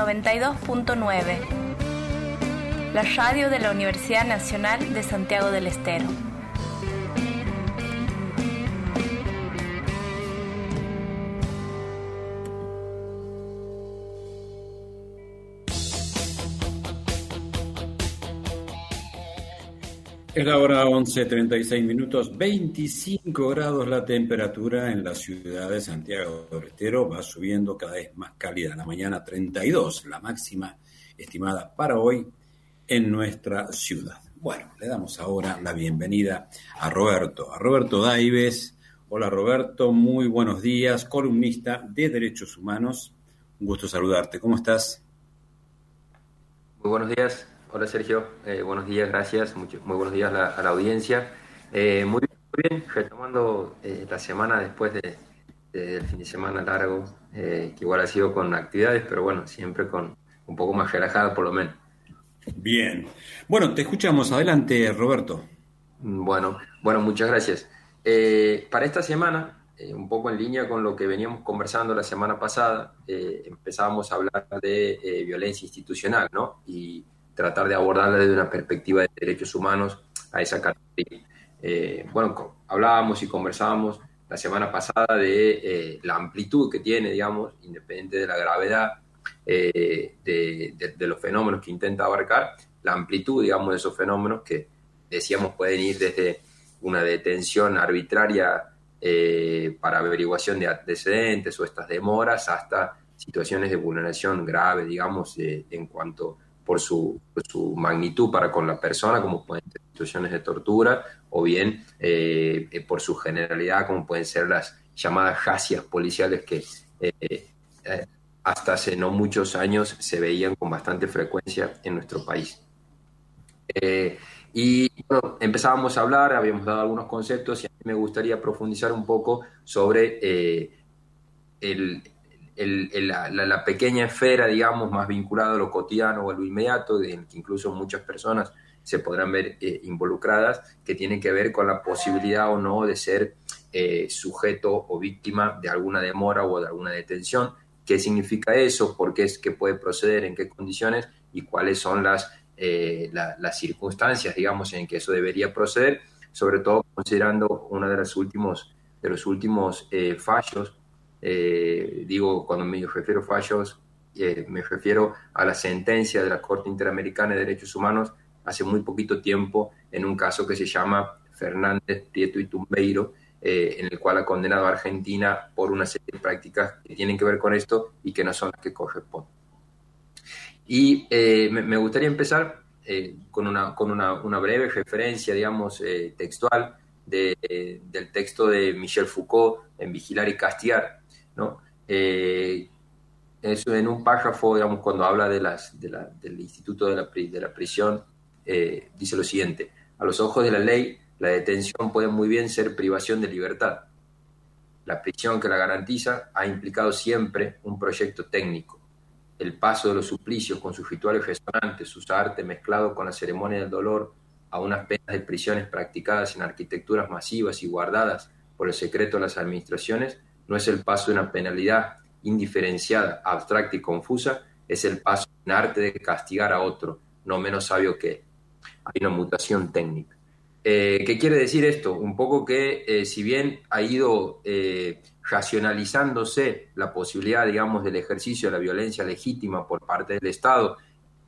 92.9, la radio de la Universidad Nacional de Santiago del Estero. Es la hora 11.36 minutos, 25 grados la temperatura en la ciudad de Santiago del Estero, va subiendo cada vez más cálida. La mañana 32, la máxima estimada para hoy en nuestra ciudad. Bueno, le damos ahora la bienvenida a Roberto, a Roberto Daives. Hola Roberto, muy buenos días, columnista de Derechos Humanos. Un gusto saludarte, ¿cómo estás? Muy buenos días, Hola Sergio, eh, buenos días, gracias, muy buenos días a la, audiencia. Eh, muy, bien, retomando eh, la semana después del fin de semana largo, que igual ha sido con actividades, pero bueno, siempre con un poco más relajada por lo menos. Bien, bueno, te escuchamos, adelante Roberto. Bueno, bueno, muchas gracias. para esta semana, un poco en línea con lo que veníamos conversando la semana pasada, empezábamos a hablar de violencia institucional, ¿no? Y tratar de abordarla desde una perspectiva de derechos humanos a esa categoría. Eh, bueno, hablábamos y conversábamos la semana pasada de eh, la amplitud que tiene, digamos, independiente de la gravedad eh, de, los fenómenos que intenta abarcar, la amplitud, digamos, de esos fenómenos que decíamos pueden ir desde una detención arbitraria para averiguación de antecedentes o estas demoras hasta situaciones de vulneración grave, digamos, en cuanto por su, magnitud para con la persona, como pueden ser situaciones de tortura, o bien eh, eh, por su generalidad, como pueden ser las llamadas jacias policiales que eh, hasta hace no muchos años se veían con bastante frecuencia en nuestro país. y bueno, empezábamos a hablar, habíamos dado algunos conceptos y a mí me gustaría profundizar un poco sobre el, la, pequeña esfera, digamos, más vinculada a lo cotidiano o a lo inmediato, de que incluso muchas personas se podrán ver eh, involucradas, que tienen que ver con la posibilidad o no de ser eh, sujeto o víctima de alguna demora o de alguna detención. ¿Qué significa eso? ¿Por qué es que puede proceder? ¿En qué condiciones? ¿Y cuáles son las, eh, las circunstancias, digamos, en que eso debería proceder? Sobre todo considerando uno de los últimos, de los últimos fallos eh, digo, cuando me refiero a fallos, eh, me refiero a la sentencia de la Corte Interamericana de Derechos Humanos hace muy poquito tiempo en un caso que se llama Fernández, Prieto y Tumbeiro, eh, en el cual ha condenado a Argentina por una serie de prácticas que tienen que ver con esto y que no son las que corresponden. Y me, gustaría empezar con, una, con una, una, breve referencia, digamos, textual de, del texto de Michel Foucault en Vigilar y Castigar, Eh, en un párrafo, digamos, cuando habla de las, del Instituto de la, de la Prisión, eh, dice lo siguiente, a los ojos de la ley, la detención puede muy bien ser privación de libertad. La prisión que la garantiza ha implicado siempre un proyecto técnico. El paso de los suplicios con sus rituales resonantes, sus artes mezclado con la ceremonia del dolor, a unas penas de prisiones practicadas en arquitecturas masivas y guardadas por el secreto de las administraciones, no es el paso de una penalidad indiferenciada, abstracta y confusa, es el paso en arte de castigar a otro, no menos sabio que él. Hay una mutación técnica. Eh, ¿Qué quiere decir esto? Un poco que eh, si bien ha ido eh, racionalizándose la posibilidad, digamos, del ejercicio de la violencia legítima por parte del Estado,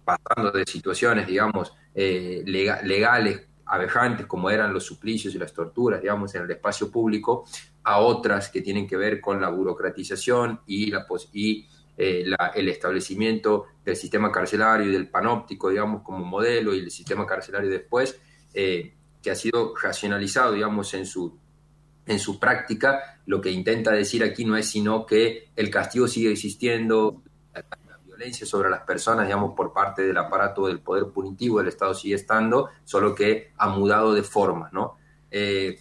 pasando de situaciones, digamos, legales aberrantes como eran los suplicios y las torturas, digamos, en el espacio público, a otras que tienen que ver con la burocratización y, la, y eh, el establecimiento del sistema carcelario y del panóptico, digamos, como modelo y el sistema carcelario después, eh, que ha sido racionalizado, digamos, en su, en su práctica, lo que intenta decir aquí no es sino que el castigo sigue existiendo, la, violencia sobre las personas, digamos, por parte del aparato del poder punitivo del Estado sigue estando, solo que ha mudado de forma, ¿no? Eh,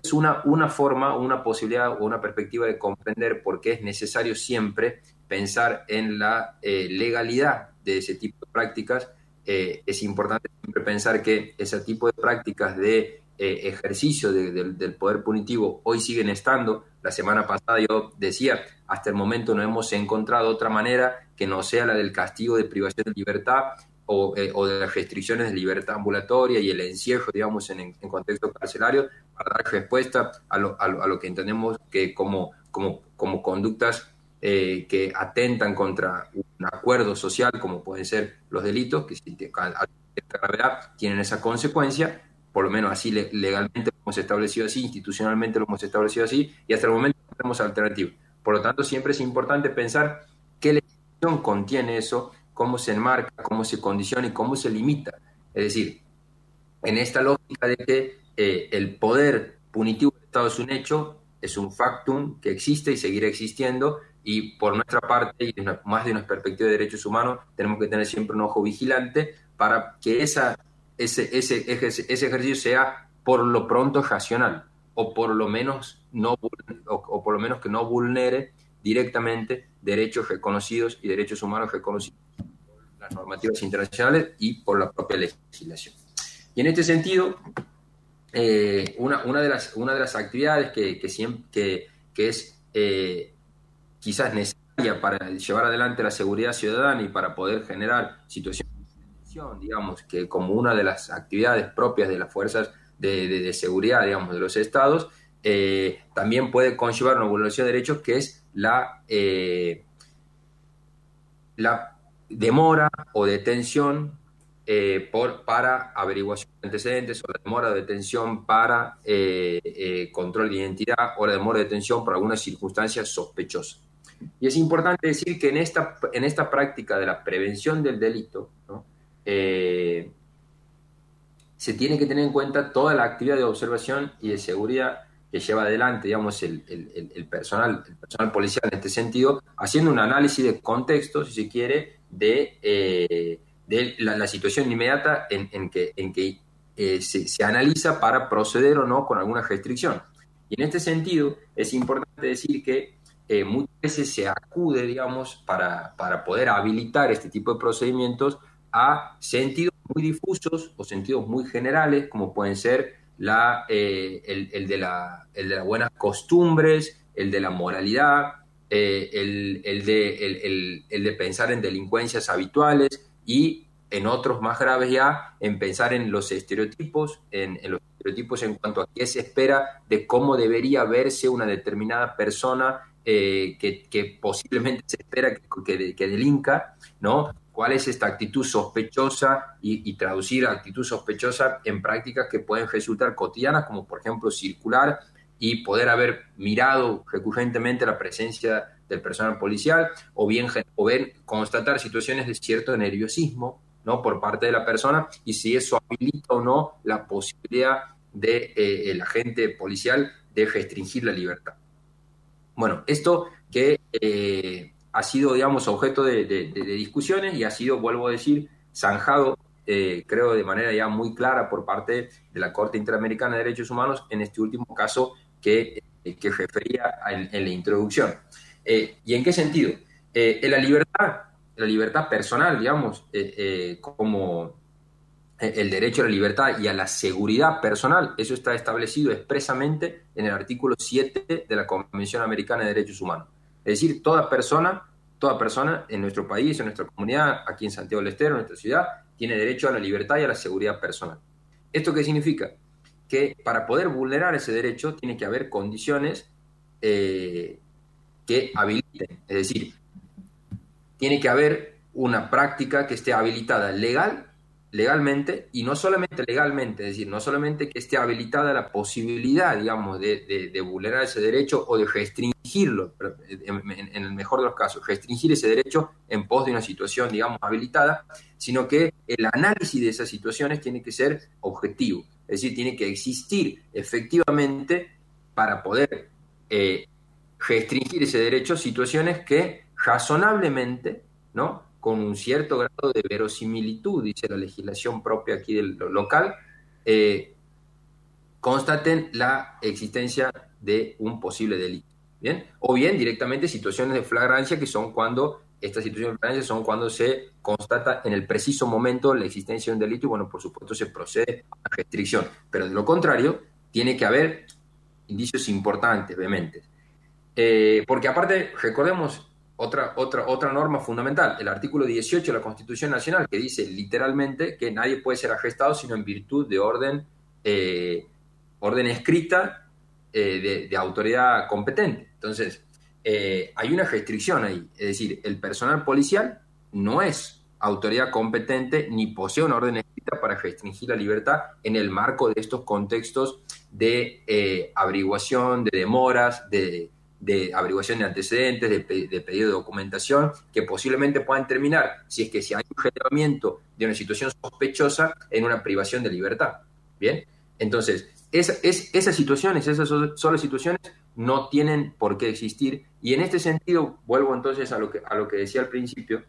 es una, una forma, una posibilidad o una perspectiva de comprender por qué es necesario siempre pensar en la eh, legalidad de ese tipo de prácticas. Eh, es importante siempre pensar que ese tipo de prácticas de eh, ejercicio del poder punitivo hoy siguen estando. La semana pasada yo decía, hasta el momento no hemos encontrado otra manera que que no sea la del castigo de privación de libertad o, eh, de las restricciones de libertad ambulatoria y el encierro, digamos, en, en contexto carcelario, para dar respuesta a lo, a lo, que entendemos que como, como, como conductas eh, que atentan contra un acuerdo social, como pueden ser los delitos, que si a gravedad tienen esa consecuencia, por lo menos así legalmente lo hemos establecido así, institucionalmente lo hemos establecido así, y hasta el momento no tenemos alternativa. Por lo tanto, siempre es importante pensar qué legislación contiene eso, cómo se enmarca, cómo se condiciona y cómo se limita. Es decir, en esta lógica de que eh, el poder punitivo del Estado es un hecho, es un factum que existe y seguirá existiendo, y por nuestra parte, y más de una perspectiva de derechos humanos, tenemos que tener siempre un ojo vigilante para que ese, ejercicio sea por lo pronto racional, o por lo menos no o, por lo menos que no vulnere directamente derechos reconocidos y derechos humanos reconocidos las normativas internacionales y por la propia legislación. Y en este sentido, eh, una, una, de las, una de las actividades que, que, siempre, que, es eh, quizás necesaria para llevar adelante la seguridad ciudadana y para poder generar situaciones digamos, que como una de las actividades propias de las fuerzas de, de, seguridad, digamos, de los estados, eh, también puede conllevar una vulneración de derechos que es la, la demora o detención eh, por, para averiguación de antecedentes o la demora de detención para eh, eh, control de identidad o la demora de detención por algunas circunstancias sospechosas. Y es importante decir que en esta, en esta práctica de la prevención del delito, se tiene que tener en cuenta toda la actividad de observación y de seguridad que lleva adelante, digamos, el, personal, el personal policial en este sentido, haciendo un análisis de contexto, si se quiere, de de la, situación inmediata en, que, en que eh, se, analiza para proceder o no con alguna restricción. Y en este sentido es importante decir que eh, muchas veces se acude, digamos, para, para poder habilitar este tipo de procedimientos a sentidos muy difusos o sentidos muy generales, como pueden ser la, eh, el, de la, el de las buenas costumbres, el de la moralidad, el, el, de, el, el, de pensar en delincuencias habituales, y en otros más graves ya en pensar en los estereotipos, en, los estereotipos en cuanto a qué se espera de cómo debería verse una determinada persona eh, que, posiblemente se espera que, que, delinca, ¿no? ¿Cuál es esta actitud sospechosa y, traducir actitud sospechosa en prácticas que pueden resultar cotidianas, como por ejemplo circular y poder haber mirado recurrentemente la presencia del personal policial o bien, o bien constatar situaciones de cierto nerviosismo ¿no? por parte de la persona y si eso habilita o no la posibilidad del de, eh, agente policial de restringir la libertad. Bueno, esto que eh, ha sido, digamos, objeto de, discusiones y ha sido, vuelvo a decir, zanjado, eh, creo, de manera ya muy clara por parte de la Corte Interamericana de Derechos Humanos en este último caso que, que refería en la introducción. Eh, ¿Y en qué sentido? Eh, en la libertad, la libertad personal, digamos, eh, como el derecho a la libertad y a la seguridad personal, eso está establecido expresamente en el artículo 7 de la Convención Americana de Derechos Humanos. Es decir, toda persona, toda persona en nuestro país, en nuestra comunidad, aquí en Santiago del Estero, en nuestra ciudad, tiene derecho a la libertad y a la seguridad personal. ¿Esto qué significa? Que para poder vulnerar ese derecho tiene que haber condiciones que habiliten. Es decir, tiene que haber una práctica que esté habilitada legal, legalmente, y no solamente legalmente, es decir, no solamente que esté habilitada la posibilidad, digamos, de, vulnerar ese derecho o de restringirlo, en, el mejor de los casos, restringir ese derecho en pos de una situación, digamos, habilitada, sino que el análisis de esas situaciones tiene que ser objetivo, es decir, tiene que existir efectivamente para poder eh, restringir ese derecho situaciones que razonablemente, ¿no? Con un cierto grado de verosimilitud, dice la legislación propia aquí del local, eh, constaten la existencia de un posible delito. ¿bien? O bien directamente situaciones de flagrancia que son cuando, estas situaciones de flagrancia son cuando se constata en el preciso momento la existencia de un delito y bueno, por supuesto se procede a la restricción. Pero de lo contrario, tiene que haber indicios importantes, vehementes. Eh, porque aparte, recordemos otra, otra, otra norma fundamental, el artículo 18 de la Constitución Nacional, que dice literalmente que nadie puede ser arrestado sino en virtud de orden, eh, orden escrita eh, de, autoridad competente. Entonces, eh, hay una restricción ahí, es decir, el personal policial no es autoridad competente ni posee una orden escrita para restringir la libertad en el marco de estos contextos de averiguación, de demoras, de de averiguación de antecedentes, de, pedido de documentación, que posiblemente puedan terminar, si es que si hay un generamiento de una situación sospechosa, en una privación de libertad. Bien, entonces, es, esas situaciones, esas solas situaciones, no tienen por qué existir. Y en este sentido, vuelvo entonces a lo que, a lo que decía al principio,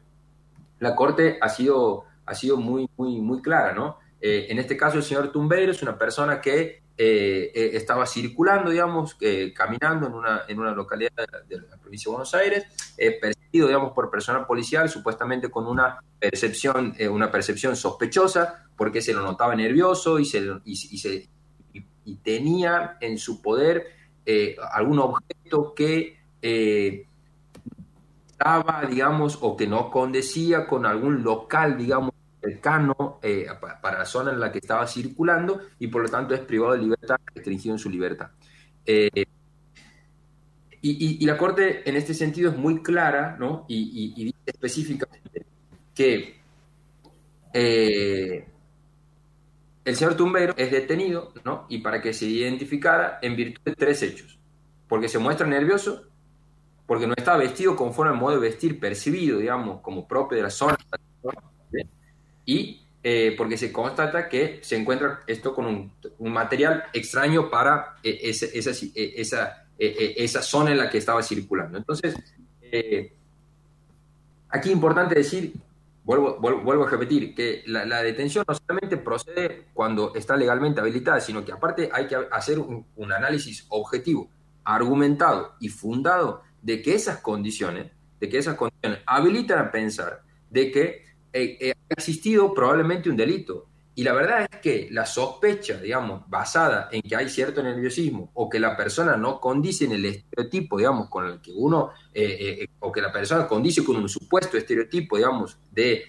la Corte ha sido, ha sido muy, muy, muy clara, ¿no? Eh, en este caso, el señor Tumbeiro es una persona que eh, eh, estaba circulando, digamos, caminando en una, en una localidad de, la provincia de Buenos Aires, perseguido, digamos, por personal policial, supuestamente con una percepción, una percepción sospechosa, porque se lo notaba nervioso y, se, y, se, y, tenía en su poder algún objeto que estaba, digamos, o que no condecía con algún local, digamos, cercano eh, para la zona en la que estaba circulando y por lo tanto es privado de libertad, restringido en su libertad. Eh, y, la Corte en este sentido es muy clara ¿no? y, dice específicamente que eh, el señor Tumbero es detenido ¿no? y para que se identificara en virtud de tres hechos. Porque se muestra nervioso, porque no está vestido conforme al modo de vestir percibido, digamos, como propio de la zona y eh, porque se constata que se encuentra esto con un, material extraño para eh, esa, eh, esa, esa, zona en la que estaba circulando. Entonces, aquí es importante decir, vuelvo, vuelvo, a repetir, que la, detención no solamente procede cuando está legalmente habilitada, sino que aparte hay que hacer un, un análisis objetivo, argumentado y fundado de que esas condiciones, de que esas condiciones habilitan a pensar de que eh, eh, existido probablemente un delito. Y la verdad es que la sospecha, digamos, basada en que hay cierto nerviosismo o que la persona no condice en el estereotipo, digamos, con el que uno, eh, o que la persona condice con un supuesto estereotipo, digamos, de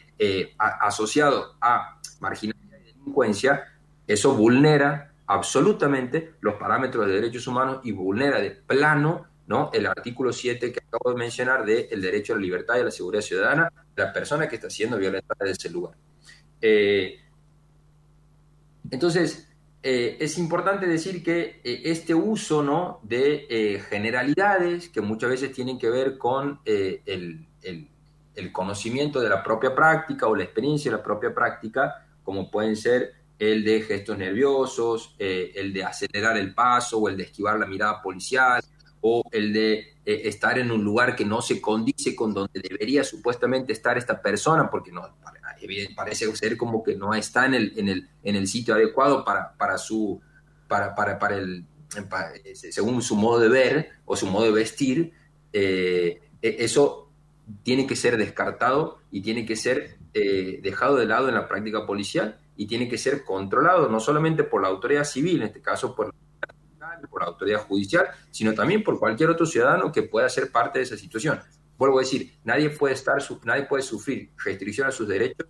asociado a marginalidad y delincuencia, eso vulnera absolutamente los parámetros de derechos humanos y vulnera de plano ¿no? el artículo 7 que acabo de mencionar del el derecho a la libertad y a la seguridad ciudadana de la persona que está siendo violentada en ese lugar. Eh, entonces, eh, es importante decir que eh, este uso ¿no? de generalidades que muchas veces tienen que ver con el, el, conocimiento de la propia práctica o la experiencia de la propia práctica, como pueden ser el de gestos nerviosos, el de acelerar el paso o el de esquivar la mirada policial, o el de eh, estar en un lugar que no se condice con donde debería supuestamente estar esta persona, porque no parece ser como que no está en el, en el, en el sitio adecuado para, para su para, para, el según su modo de ver o su modo de vestir, eh, e, eso tiene que ser descartado y tiene que ser eh, dejado de lado en la práctica policial y tiene que ser controlado no solamente por la autoridad civil, en este caso por por la autoridad judicial, sino también por cualquier otro ciudadano que pueda ser parte de esa situación. Vuelvo a decir, nadie puede, estar, nadie puede sufrir restricción a sus derechos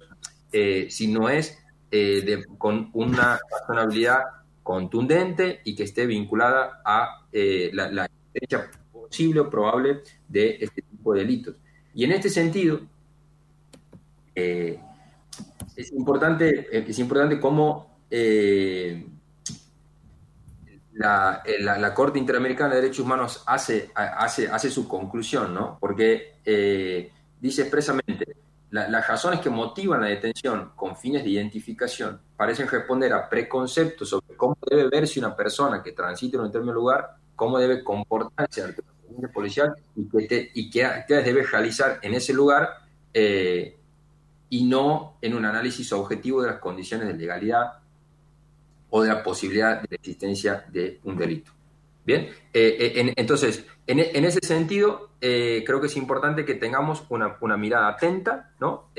eh, si no es eh, con una razonabilidad contundente y que esté vinculada a eh, la, la posible o probable de este tipo de delitos. Y en este sentido, es importante, es importante cómo la, la, Corte Interamericana de Derechos Humanos hace, hace, hace su conclusión, ¿no? Porque eh, dice expresamente, las razones que motivan la detención con fines de identificación parecen responder a preconceptos sobre cómo debe verse una persona que transite en un determinado lugar, cómo debe comportarse ante la policial y qué, y qué actividades debe realizar en ese lugar eh, y no en un análisis objetivo de las condiciones de legalidad o de la posibilidad de existencia de un delito. Bien, entonces, en, ese sentido, creo que es importante que tengamos una, mirada atenta ¿no?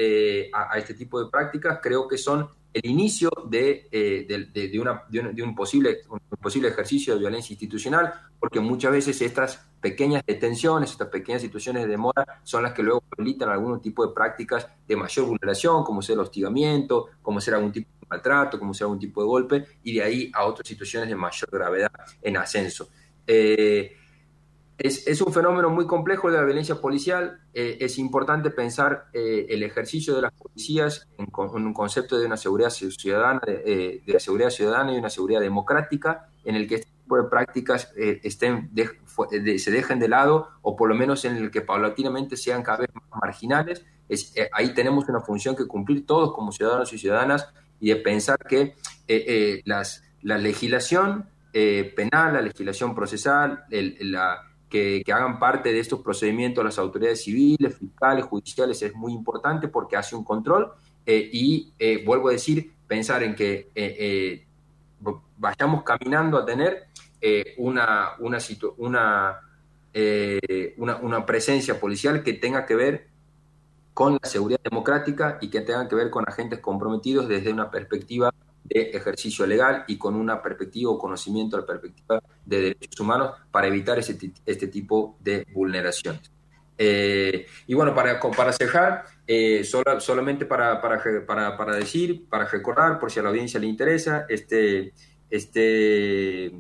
a, este tipo de prácticas. Creo que son el inicio de, una, de, un, posible, posible ejercicio de violencia institucional, porque muchas veces estas pequeñas detenciones, estas pequeñas situaciones de demora son las que luego habilitan algún tipo de prácticas de mayor vulneración, como ser el hostigamiento, como ser algún tipo de maltrato, como ser algún tipo de golpe, y de ahí a otras situaciones de mayor gravedad en ascenso. Eh, es, un fenómeno muy complejo de la violencia policial. Eh, es importante pensar eh, el ejercicio de las policías en, un concepto de una seguridad ciudadana, de, la seguridad ciudadana y una seguridad democrática, en el que este tipo de prácticas estén se dejen de lado o por lo menos en el que paulatinamente sean cada vez más marginales. ahí tenemos una función que cumplir todos como ciudadanos y ciudadanas y de pensar que las, la legislación eh, penal, la legislación procesal, la, que, hagan parte de estos procedimientos las autoridades civiles, fiscales, judiciales, es muy importante porque hace un control eh, y eh, vuelvo a decir, pensar en que vayamos caminando a tener una, una, una, una, una presencia policial que tenga que ver con la seguridad democrática y que tenga que ver con agentes comprometidos desde una perspectiva de ejercicio legal y con una perspectiva o conocimiento de la perspectiva de derechos humanos para evitar ese, este tipo de vulneraciones. Eh, y bueno, para, para eh, solamente para, para, para, para, decir, para recordar, por si a la audiencia le interesa, este, este,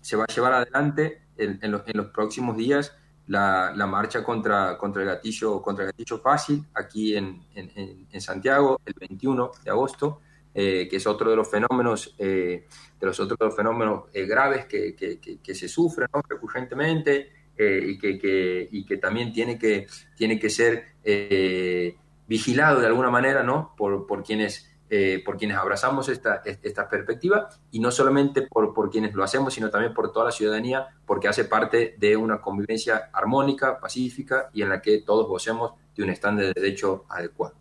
se va a llevar adelante en, en, los, en los, próximos días la, la, marcha contra, contra, el gatillo, contra el gatillo fácil aquí en, en Santiago el 21 de agosto. Eh, que es otro de los fenómenos, eh, de los otros fenómenos eh, graves que, que, se sufren recurrentemente y, que, y que también tiene que, tiene que ser vigilado de alguna manera ¿no? por, por quienes... por quienes abrazamos esta, esta perspectiva y no solamente por, por quienes lo hacemos, sino también por toda la ciudadanía, porque hace parte de una convivencia armónica, pacífica y en la que todos gocemos de un estándar de derecho adecuado.